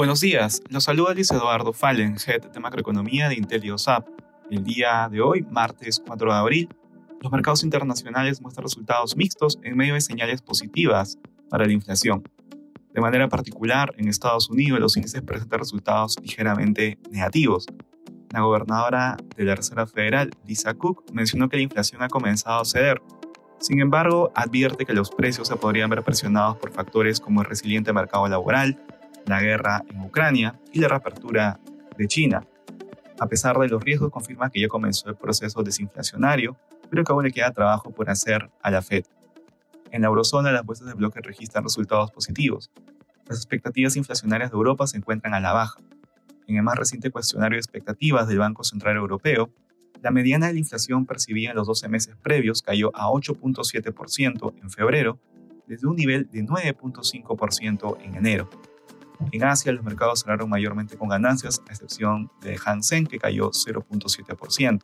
Buenos días, los saluda Luis Eduardo Fallen, Head de Macroeconomía de Intel y OSAP. El día de hoy, martes 4 de abril, los mercados internacionales muestran resultados mixtos en medio de señales positivas para la inflación. De manera particular, en Estados Unidos los índices presentan resultados ligeramente negativos. La gobernadora de la Reserva Federal, Lisa Cook, mencionó que la inflación ha comenzado a ceder sin embargo, advierte que los precios se podrían ver presionados por factores como el resiliente mercado laboral, la guerra en Ucrania y la reapertura de China. A pesar de los riesgos, confirma que ya comenzó el proceso desinflacionario, pero que aún le queda trabajo por hacer a la Fed. En la eurozona, las bolsas de bloque registran resultados positivos. Las expectativas inflacionarias de Europa se encuentran a la baja. En el más reciente cuestionario de expectativas del Banco Central Europeo, la mediana de la inflación percibida en los 12 meses previos cayó a 8.7% en febrero, desde un nivel de 9.5% en enero. En Asia, los mercados cerraron mayormente con ganancias, a excepción de Hang Seng, que cayó 0.7%.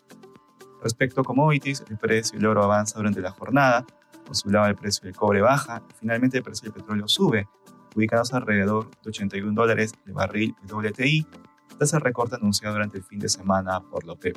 Respecto a commodities, el precio del oro avanza durante la jornada, por su lado el precio del cobre baja y finalmente el precio del petróleo sube, ubicándose alrededor de 81 dólares el barril WTI, tras el recorte anunciado durante el fin de semana por la OPEP.